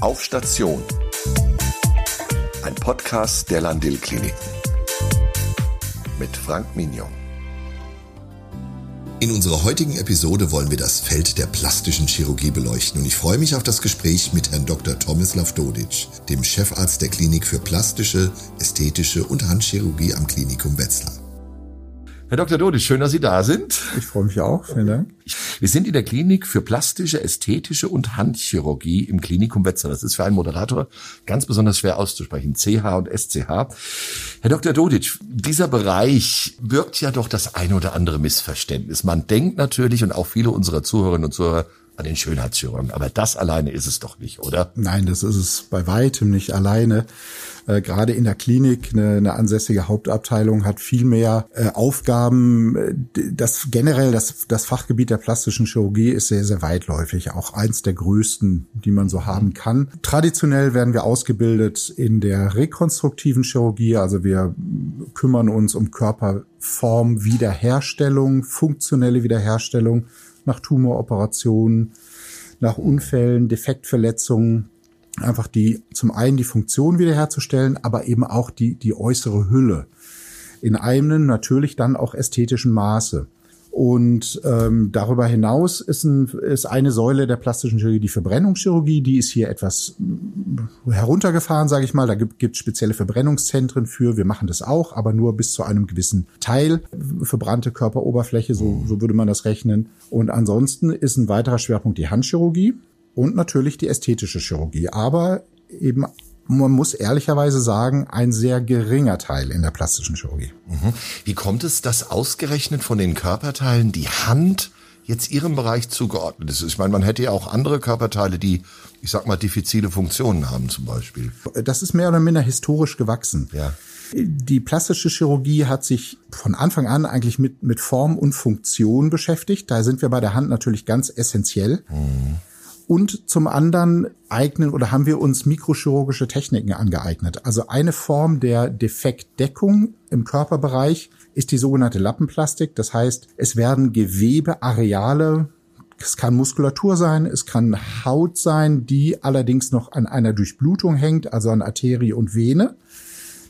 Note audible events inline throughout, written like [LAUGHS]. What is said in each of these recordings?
Auf Station. Ein Podcast der Landil Kliniken. Mit Frank Mignon. In unserer heutigen Episode wollen wir das Feld der plastischen Chirurgie beleuchten und ich freue mich auf das Gespräch mit Herrn Dr. Tomislav Dodic, dem Chefarzt der Klinik für plastische, ästhetische und Handchirurgie am Klinikum Wetzlar. Herr Dr. Dodic, schön, dass Sie da sind. Ich freue mich auch. Vielen Dank. Wir sind in der Klinik für plastische, ästhetische und Handchirurgie im Klinikum Wetzlar. Das ist für einen Moderator ganz besonders schwer auszusprechen. CH und SCH. Herr Dr. Dodic, dieser Bereich birgt ja doch das eine oder andere Missverständnis. Man denkt natürlich und auch viele unserer Zuhörerinnen und Zuhörer an den Schönheitschirurgen. Aber das alleine ist es doch nicht, oder? Nein, das ist es bei weitem nicht alleine. Äh, gerade in der Klinik eine, eine ansässige Hauptabteilung hat viel mehr äh, Aufgaben. Das generell das, das Fachgebiet der plastischen Chirurgie ist sehr, sehr weitläufig, auch eins der größten, die man so haben kann. Traditionell werden wir ausgebildet in der rekonstruktiven Chirurgie, also wir kümmern uns um Körperform, Wiederherstellung, funktionelle Wiederherstellung nach Tumoroperationen, nach Unfällen, Defektverletzungen, einfach die zum einen die Funktion wiederherzustellen, aber eben auch die die äußere Hülle in einem natürlich dann auch ästhetischen Maße. Und ähm, darüber hinaus ist, ein, ist eine Säule der plastischen Chirurgie die Verbrennungschirurgie. Die ist hier etwas mm, heruntergefahren, sage ich mal. Da gibt es spezielle Verbrennungszentren für. Wir machen das auch, aber nur bis zu einem gewissen Teil verbrannte Körperoberfläche, so, so würde man das rechnen. Und ansonsten ist ein weiterer Schwerpunkt die Handchirurgie und natürlich die ästhetische Chirurgie. Aber eben man muss ehrlicherweise sagen, ein sehr geringer Teil in der plastischen Chirurgie. Mhm. Wie kommt es, dass ausgerechnet von den Körperteilen die Hand jetzt ihrem Bereich zugeordnet ist? Ich meine, man hätte ja auch andere Körperteile, die, ich sag mal, diffizile Funktionen haben zum Beispiel. Das ist mehr oder minder historisch gewachsen. Ja. Die plastische Chirurgie hat sich von Anfang an eigentlich mit, mit Form und Funktion beschäftigt. Da sind wir bei der Hand natürlich ganz essentiell. Mhm. Und zum anderen eignen oder haben wir uns mikrochirurgische Techniken angeeignet. Also eine Form der Defektdeckung im Körperbereich ist die sogenannte Lappenplastik. Das heißt, es werden Gewebeareale es kann Muskulatur sein, es kann Haut sein, die allerdings noch an einer Durchblutung hängt, also an Arterie und Vene,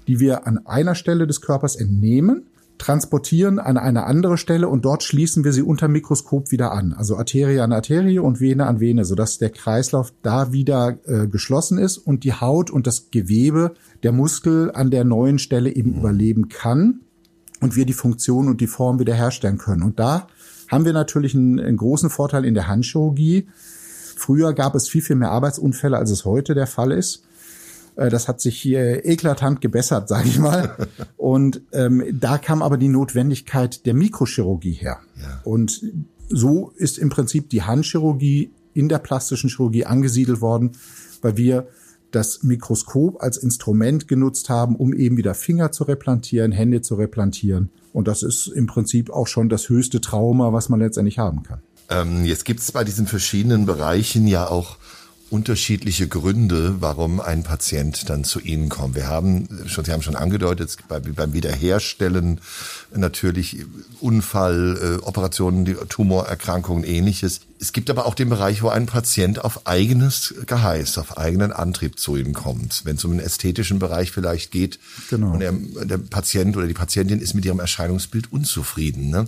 die wir an einer Stelle des Körpers entnehmen transportieren an eine andere Stelle und dort schließen wir sie unter Mikroskop wieder an. Also Arterie an Arterie und Vene an Vene, sodass der Kreislauf da wieder äh, geschlossen ist und die Haut und das Gewebe der Muskel an der neuen Stelle eben mhm. überleben kann und wir die Funktion und die Form wiederherstellen können. Und da haben wir natürlich einen, einen großen Vorteil in der Handchirurgie. Früher gab es viel, viel mehr Arbeitsunfälle, als es heute der Fall ist. Äh, das hat sich hier eklatant gebessert, [LAUGHS] sage ich mal. Und ähm, da kam aber die Notwendigkeit der Mikrochirurgie her. Ja. Und so ist im Prinzip die Handchirurgie in der plastischen Chirurgie angesiedelt worden, weil wir das Mikroskop als Instrument genutzt haben, um eben wieder Finger zu replantieren, Hände zu replantieren. Und das ist im Prinzip auch schon das höchste Trauma, was man letztendlich haben kann. Ähm, jetzt gibt es bei diesen verschiedenen Bereichen ja auch unterschiedliche Gründe, warum ein Patient dann zu Ihnen kommt. Wir haben schon, Sie haben schon angedeutet, beim Wiederherstellen natürlich Unfall, äh, Operationen, Tumorerkrankungen, ähnliches. Es gibt aber auch den Bereich, wo ein Patient auf eigenes Geheiß, auf eigenen Antrieb zu Ihnen kommt. Wenn es um den ästhetischen Bereich vielleicht geht genau. und der, der Patient oder die Patientin ist mit ihrem Erscheinungsbild unzufrieden. Ne?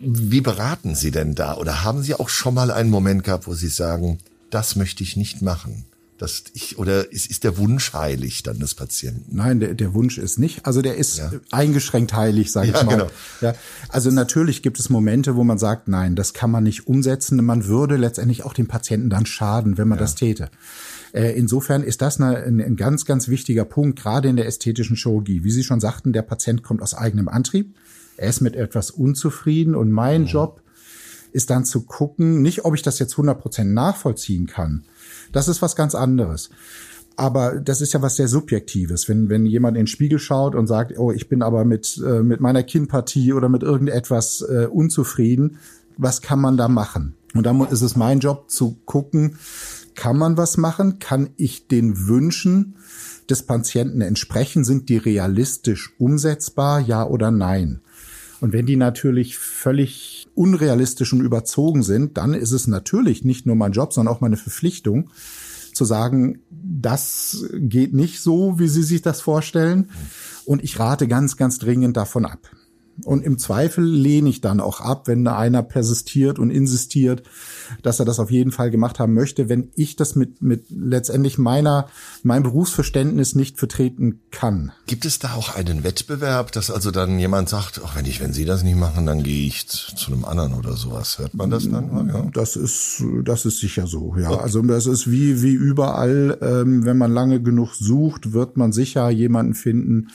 Wie beraten Sie denn da? Oder haben Sie auch schon mal einen Moment gehabt, wo Sie sagen, das möchte ich nicht machen. Das ich, oder ist, ist der Wunsch heilig dann des Patienten? Nein, der, der Wunsch ist nicht. Also der ist ja. eingeschränkt heilig, sage ja, ich mal. Genau. Ja, also natürlich gibt es Momente, wo man sagt, nein, das kann man nicht umsetzen. Man würde letztendlich auch dem Patienten dann schaden, wenn man ja. das täte. Äh, insofern ist das eine, ein, ein ganz, ganz wichtiger Punkt, gerade in der ästhetischen Chirurgie. Wie Sie schon sagten, der Patient kommt aus eigenem Antrieb. Er ist mit etwas unzufrieden und mein mhm. Job ist dann zu gucken, nicht ob ich das jetzt 100% nachvollziehen kann. Das ist was ganz anderes. Aber das ist ja was sehr Subjektives. Wenn, wenn jemand in den Spiegel schaut und sagt, oh, ich bin aber mit, äh, mit meiner Kinnpartie oder mit irgendetwas äh, unzufrieden, was kann man da machen? Und dann ist es mein Job zu gucken, kann man was machen? Kann ich den Wünschen des Patienten entsprechen? Sind die realistisch umsetzbar? Ja oder nein? Und wenn die natürlich völlig unrealistisch und überzogen sind, dann ist es natürlich nicht nur mein Job, sondern auch meine Verpflichtung, zu sagen, das geht nicht so, wie Sie sich das vorstellen. Und ich rate ganz, ganz dringend davon ab. Und im Zweifel lehne ich dann auch ab, wenn einer persistiert und insistiert, dass er das auf jeden Fall gemacht haben möchte, wenn ich das mit, mit letztendlich meiner, meinem Berufsverständnis nicht vertreten kann. Gibt es da auch einen Wettbewerb, dass also dann jemand sagt, ach, wenn ich, wenn Sie das nicht machen, dann gehe ich zu, einem anderen oder sowas? Hört man das dann? Ja. Das ist, das ist sicher so, ja. Okay. Also das ist wie, wie überall, ähm, wenn man lange genug sucht, wird man sicher jemanden finden,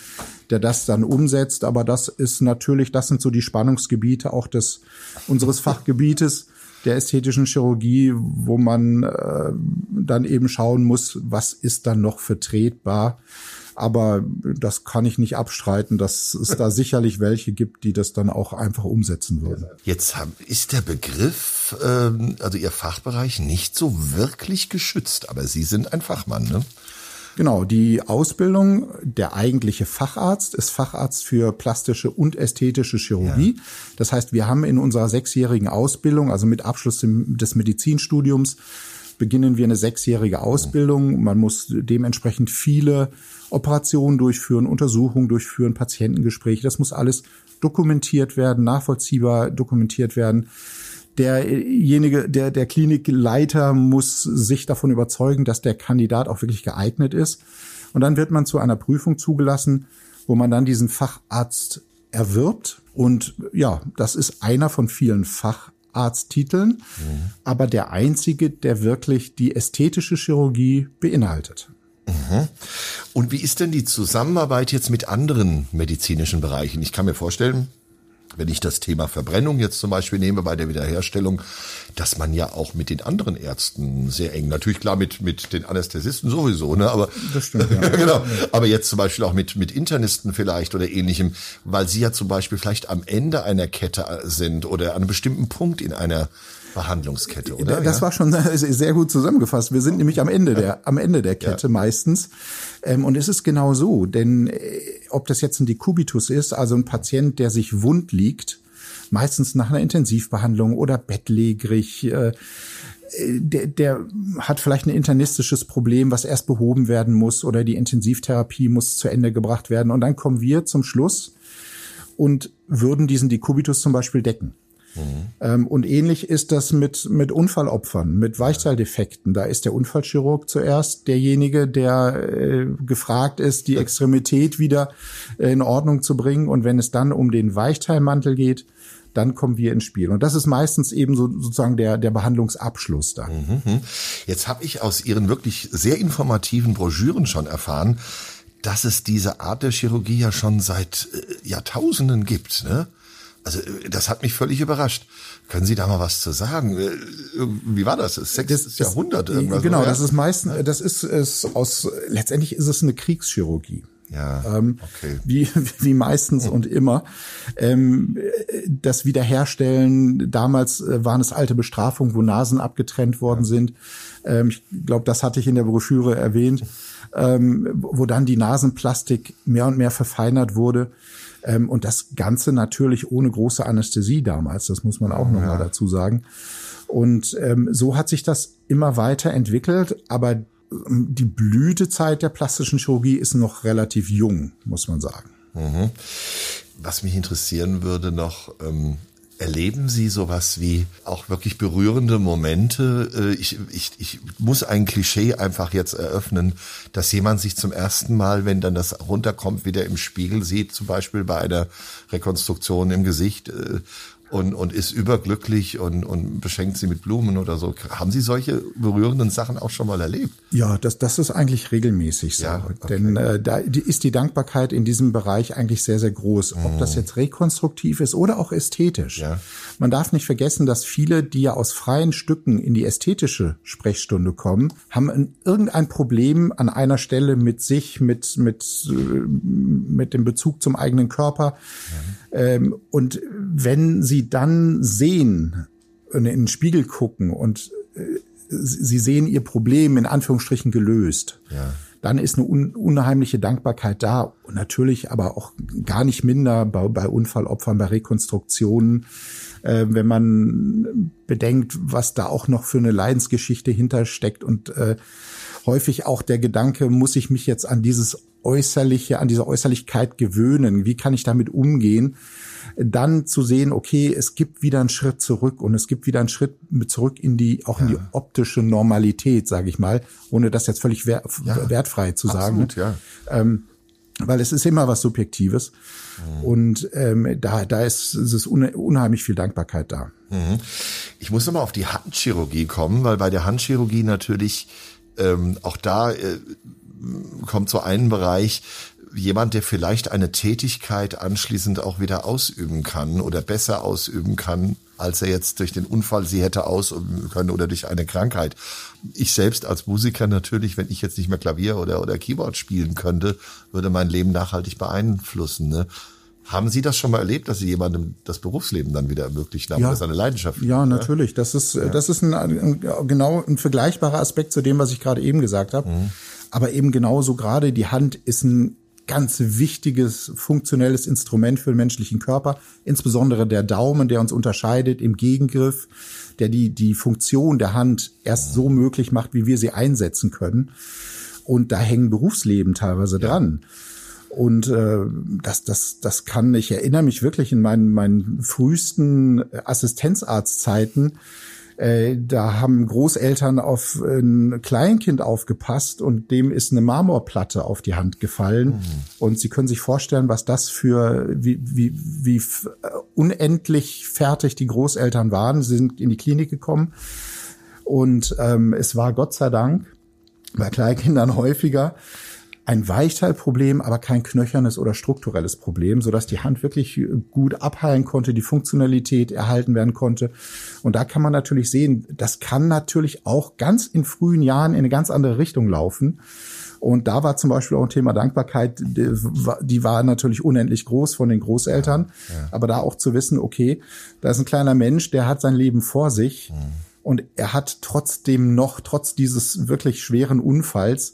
der das dann umsetzt. Aber das ist natürlich, das sind so die Spannungsgebiete auch des unseres Fachgebietes der ästhetischen Chirurgie, wo man äh, dann eben schauen muss, was ist dann noch vertretbar. Aber das kann ich nicht abstreiten, dass es da [LAUGHS] sicherlich welche gibt, die das dann auch einfach umsetzen würden. Jetzt ist der Begriff, ähm, also Ihr Fachbereich, nicht so wirklich geschützt, aber Sie sind ein Fachmann, ne? Genau, die Ausbildung, der eigentliche Facharzt ist Facharzt für plastische und ästhetische Chirurgie. Ja. Das heißt, wir haben in unserer sechsjährigen Ausbildung, also mit Abschluss des Medizinstudiums, beginnen wir eine sechsjährige Ausbildung. Man muss dementsprechend viele Operationen durchführen, Untersuchungen durchführen, Patientengespräche. Das muss alles dokumentiert werden, nachvollziehbar dokumentiert werden derjenige, der, der Klinikleiter muss sich davon überzeugen, dass der Kandidat auch wirklich geeignet ist. Und dann wird man zu einer Prüfung zugelassen, wo man dann diesen Facharzt erwirbt. Und ja, das ist einer von vielen Facharzttiteln, mhm. aber der einzige, der wirklich die ästhetische Chirurgie beinhaltet. Mhm. Und wie ist denn die Zusammenarbeit jetzt mit anderen medizinischen Bereichen? Ich kann mir vorstellen, wenn ich das Thema Verbrennung jetzt zum Beispiel nehme bei der Wiederherstellung, dass man ja auch mit den anderen Ärzten sehr eng, natürlich klar mit, mit den Anästhesisten sowieso, ne, aber, das stimmt, ja. [LAUGHS] genau, aber jetzt zum Beispiel auch mit, mit Internisten vielleicht oder ähnlichem, weil sie ja zum Beispiel vielleicht am Ende einer Kette sind oder an einem bestimmten Punkt in einer Behandlungskette, oder? Das ja? war schon [LAUGHS] sehr gut zusammengefasst. Wir sind nämlich am Ende der, am Ende der Kette ja. meistens. Ähm, und es ist genau so, denn äh, ob das jetzt ein Dekubitus ist, also ein Patient, der sich wund liegt, meistens nach einer Intensivbehandlung oder bettlägerig, äh, der, der hat vielleicht ein internistisches Problem, was erst behoben werden muss oder die Intensivtherapie muss zu Ende gebracht werden. Und dann kommen wir zum Schluss und würden diesen Dekubitus zum Beispiel decken. Mhm. und ähnlich ist das mit, mit Unfallopfern, mit Weichzahldefekten. Da ist der Unfallchirurg zuerst derjenige, der äh, gefragt ist, die Extremität wieder äh, in Ordnung zu bringen. Und wenn es dann um den Weichteilmantel geht, dann kommen wir ins Spiel. Und das ist meistens eben so sozusagen der, der Behandlungsabschluss da. Mhm. Jetzt habe ich aus Ihren wirklich sehr informativen Broschüren schon erfahren, dass es diese Art der Chirurgie ja schon seit äh, Jahrtausenden gibt. Ne? Also das hat mich völlig überrascht. Können Sie da mal was zu sagen? Äh, wie war das? Das sechstes Jahrhundert irgendwas. Genau, oder? das ist meistens, das ist es aus. Letztendlich ist es eine Kriegschirurgie. Ja, ähm, okay. wie, [LAUGHS] wie meistens und immer. Ähm, das Wiederherstellen, damals äh, waren es alte Bestrafungen, wo Nasen abgetrennt worden ja. sind. Ähm, ich glaube, das hatte ich in der Broschüre erwähnt, ähm, wo dann die Nasenplastik mehr und mehr verfeinert wurde. Ähm, und das Ganze natürlich ohne große Anästhesie damals, das muss man auch ja. nochmal dazu sagen. Und ähm, so hat sich das immer weiter entwickelt, aber ähm, die Blütezeit der plastischen Chirurgie ist noch relativ jung, muss man sagen. Mhm. Was mich interessieren würde noch, ähm, Erleben Sie sowas wie auch wirklich berührende Momente? Äh, ich, ich, ich muss ein Klischee einfach jetzt eröffnen, dass jemand sich zum ersten Mal, wenn dann das runterkommt, wieder im Spiegel sieht, zum Beispiel bei einer Rekonstruktion im Gesicht äh, und, und ist überglücklich und, und beschenkt sie mit Blumen oder so. Haben Sie solche berührenden Sachen auch schon mal erlebt? Ja, das, das ist eigentlich regelmäßig so. Ja, okay. Denn äh, da ist die Dankbarkeit in diesem Bereich eigentlich sehr, sehr groß. Ob das mhm. jetzt rekonstruktiv ist oder auch ästhetisch. Ja. Man darf nicht vergessen, dass viele, die ja aus freien Stücken in die ästhetische Sprechstunde kommen, haben irgendein Problem an einer Stelle mit sich, mit, mit, äh, mit dem Bezug zum eigenen Körper. Mhm. Ähm, und wenn sie dann sehen, in den Spiegel gucken und äh, sie sehen ihr Problem in Anführungsstrichen gelöst, ja. dann ist eine un unheimliche Dankbarkeit da. Und natürlich aber auch gar nicht minder bei, bei Unfallopfern, bei Rekonstruktionen, äh, wenn man bedenkt, was da auch noch für eine Leidensgeschichte hintersteckt und äh, häufig auch der Gedanke, muss ich mich jetzt an dieses äußerliche, an diese Äußerlichkeit gewöhnen? Wie kann ich damit umgehen? Dann zu sehen, okay, es gibt wieder einen Schritt zurück und es gibt wieder einen Schritt zurück in die, auch in die optische Normalität, sage ich mal, ohne das jetzt völlig wer ja, wertfrei zu absolut, sagen. Ja. Ähm, weil es ist immer was Subjektives. Mhm. Und ähm, da, da ist, ist es unheimlich viel Dankbarkeit da. Mhm. Ich muss nochmal auf die Handchirurgie kommen, weil bei der Handchirurgie natürlich ähm, auch da äh, kommt so ein Bereich, jemand, der vielleicht eine Tätigkeit anschließend auch wieder ausüben kann oder besser ausüben kann, als er jetzt durch den Unfall sie hätte ausüben können oder durch eine Krankheit. Ich selbst als Musiker natürlich, wenn ich jetzt nicht mehr Klavier oder, oder Keyboard spielen könnte, würde mein Leben nachhaltig beeinflussen. Ne? Haben Sie das schon mal erlebt, dass Sie jemandem das Berufsleben dann wieder ermöglicht haben? Ja. Das ist eine Leidenschaft. Ja, natürlich. Das ist, ja. das ist ein, ein, genau ein vergleichbarer Aspekt zu dem, was ich gerade eben gesagt habe. Mhm. Aber eben genauso gerade die Hand ist ein ganz wichtiges funktionelles Instrument für den menschlichen Körper, insbesondere der Daumen, der uns unterscheidet im Gegengriff, der die, die Funktion der Hand erst so möglich macht, wie wir sie einsetzen können. Und da hängen Berufsleben teilweise dran. Und äh, das, das, das kann, ich erinnere mich wirklich in meinen, meinen frühesten Assistenzarztzeiten, äh, da haben Großeltern auf ein Kleinkind aufgepasst und dem ist eine Marmorplatte auf die Hand gefallen. Mhm. Und Sie können sich vorstellen, was das für, wie, wie, wie unendlich fertig die Großeltern waren. Sie sind in die Klinik gekommen. Und ähm, es war Gott sei Dank bei Kleinkindern häufiger, ein Weichteilproblem, aber kein knöchernes oder strukturelles Problem, so dass die Hand wirklich gut abheilen konnte, die Funktionalität erhalten werden konnte. Und da kann man natürlich sehen, das kann natürlich auch ganz in frühen Jahren in eine ganz andere Richtung laufen. Und da war zum Beispiel auch ein Thema Dankbarkeit, die war natürlich unendlich groß von den Großeltern. Ja, ja. Aber da auch zu wissen, okay, da ist ein kleiner Mensch, der hat sein Leben vor sich. Mhm. Und er hat trotzdem noch, trotz dieses wirklich schweren Unfalls,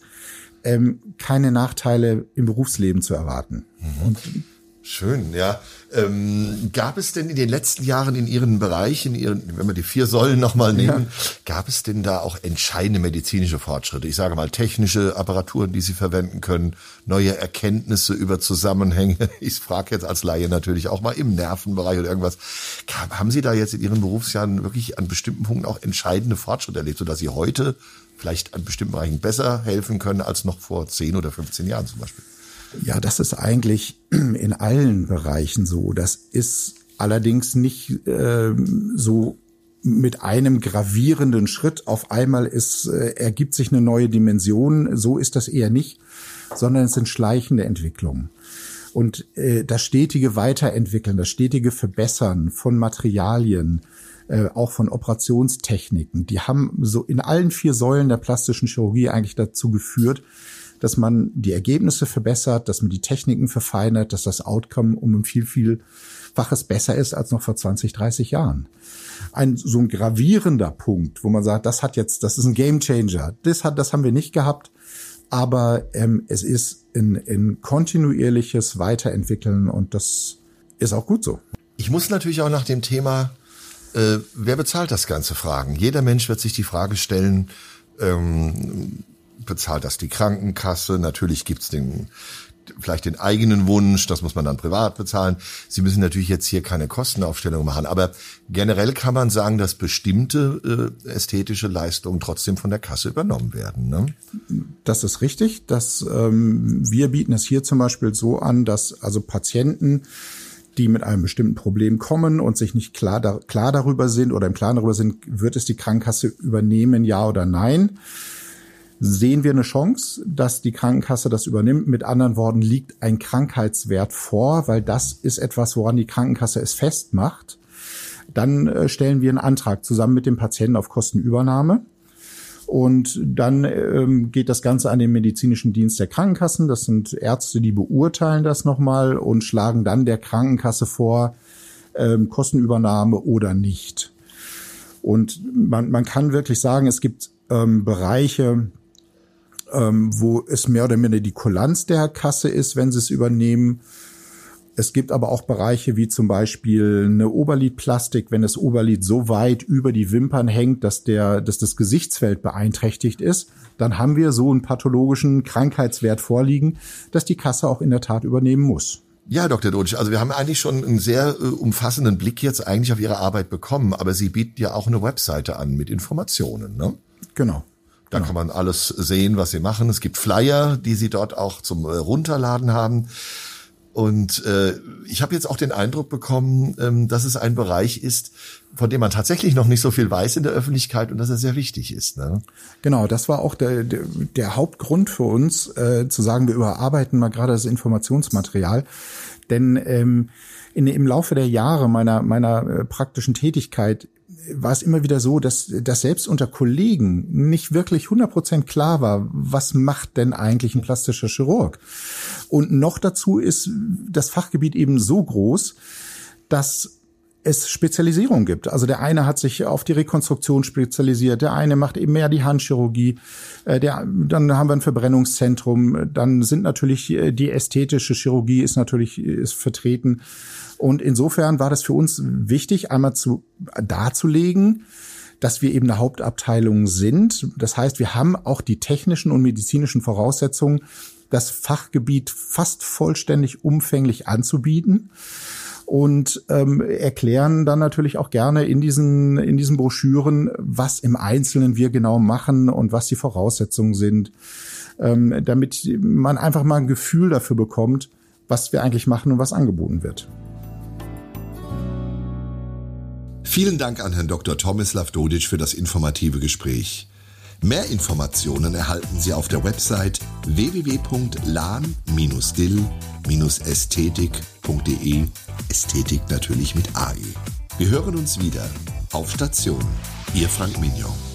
ähm, keine Nachteile im Berufsleben zu erwarten. Mhm. Schön, ja. Ähm, gab es denn in den letzten Jahren in Ihren Bereich, in Ihren, wenn wir die vier Säulen nochmal nehmen, ja. gab es denn da auch entscheidende medizinische Fortschritte? Ich sage mal technische Apparaturen, die Sie verwenden können, neue Erkenntnisse über Zusammenhänge. [LAUGHS] Ich frage jetzt als Laie natürlich auch mal im Nervenbereich oder irgendwas. Haben Sie da jetzt in Ihren Berufsjahren wirklich an bestimmten Punkten auch entscheidende Fortschritte erlebt, sodass Sie heute vielleicht an bestimmten Bereichen besser helfen können als noch vor 10 oder 15 Jahren zum Beispiel? Ja, das ist eigentlich [CLEARS THROAT] in allen Bereichen so. Das ist allerdings nicht äh, so mit einem gravierenden Schritt auf einmal ist, äh, ergibt sich eine neue Dimension. So ist das eher nicht, sondern es sind schleichende Entwicklungen. Und äh, das stetige Weiterentwickeln, das stetige Verbessern von Materialien, äh, auch von Operationstechniken, die haben so in allen vier Säulen der plastischen Chirurgie eigentlich dazu geführt, dass man die Ergebnisse verbessert, dass man die Techniken verfeinert, dass das Outcome um ein viel, vielfaches besser ist als noch vor 20, 30 Jahren. Ein so ein gravierender Punkt, wo man sagt, das hat jetzt, das ist ein Gamechanger. Das hat, das haben wir nicht gehabt, aber ähm, es ist ein, ein kontinuierliches Weiterentwickeln und das ist auch gut so. Ich muss natürlich auch nach dem Thema äh, wer bezahlt das Ganze fragen? Jeder Mensch wird sich die Frage stellen, ähm, bezahlt das die Krankenkasse? Natürlich gibt's den vielleicht den eigenen Wunsch, das muss man dann privat bezahlen. Sie müssen natürlich jetzt hier keine Kostenaufstellung machen, aber generell kann man sagen, dass bestimmte äh, ästhetische Leistungen trotzdem von der Kasse übernommen werden. Ne? Das ist richtig. Dass, ähm, wir bieten es hier zum Beispiel so an, dass also Patienten die mit einem bestimmten Problem kommen und sich nicht klar, da, klar darüber sind oder im Klaren darüber sind, wird es die Krankenkasse übernehmen, ja oder nein. Sehen wir eine Chance, dass die Krankenkasse das übernimmt? Mit anderen Worten, liegt ein Krankheitswert vor, weil das ist etwas, woran die Krankenkasse es festmacht. Dann äh, stellen wir einen Antrag zusammen mit dem Patienten auf Kostenübernahme. Und dann ähm, geht das Ganze an den medizinischen Dienst der Krankenkassen. Das sind Ärzte, die beurteilen das nochmal und schlagen dann der Krankenkasse vor, ähm, Kostenübernahme oder nicht. Und man, man kann wirklich sagen, es gibt ähm, Bereiche, ähm, wo es mehr oder minder die Kulanz der Kasse ist, wenn sie es übernehmen. Es gibt aber auch Bereiche wie zum Beispiel eine Oberlidplastik, wenn das Oberlid so weit über die Wimpern hängt, dass der, dass das Gesichtsfeld beeinträchtigt ist, dann haben wir so einen pathologischen Krankheitswert vorliegen, dass die Kasse auch in der Tat übernehmen muss. Ja, Dr. Dodic, also wir haben eigentlich schon einen sehr äh, umfassenden Blick jetzt eigentlich auf Ihre Arbeit bekommen, aber Sie bieten ja auch eine Webseite an mit Informationen, ne? Genau. Da genau. kann man alles sehen, was Sie machen. Es gibt Flyer, die Sie dort auch zum äh, Runterladen haben. Und äh, ich habe jetzt auch den Eindruck bekommen, ähm, dass es ein Bereich ist, von dem man tatsächlich noch nicht so viel weiß in der Öffentlichkeit und dass er sehr wichtig ist. Ne? Genau, das war auch der, der, der Hauptgrund für uns, äh, zu sagen, wir überarbeiten mal gerade das Informationsmaterial. Denn ähm, in, im Laufe der Jahre meiner, meiner äh, praktischen Tätigkeit war es immer wieder so, dass, dass selbst unter Kollegen nicht wirklich 100% klar war, was macht denn eigentlich ein plastischer Chirurg? Und noch dazu ist das Fachgebiet eben so groß, dass es Spezialisierung gibt. Also der eine hat sich auf die Rekonstruktion spezialisiert, der eine macht eben mehr die Handchirurgie, äh, der, dann haben wir ein Verbrennungszentrum, dann sind natürlich äh, die ästhetische Chirurgie ist natürlich ist vertreten. Und insofern war das für uns wichtig, einmal zu darzulegen, dass wir eben eine Hauptabteilung sind. Das heißt, wir haben auch die technischen und medizinischen Voraussetzungen, das Fachgebiet fast vollständig umfänglich anzubieten und ähm, erklären dann natürlich auch gerne in diesen, in diesen Broschüren, was im Einzelnen wir genau machen und was die Voraussetzungen sind, ähm, damit man einfach mal ein Gefühl dafür bekommt, was wir eigentlich machen und was angeboten wird. Vielen Dank an Herrn Dr. Tomislav Dodic für das informative Gespräch. Mehr Informationen erhalten Sie auf der Website www.lan-dill-ästhetik.de. Ästhetik natürlich mit AE. Wir hören uns wieder auf Station. Ihr Frank Mignon.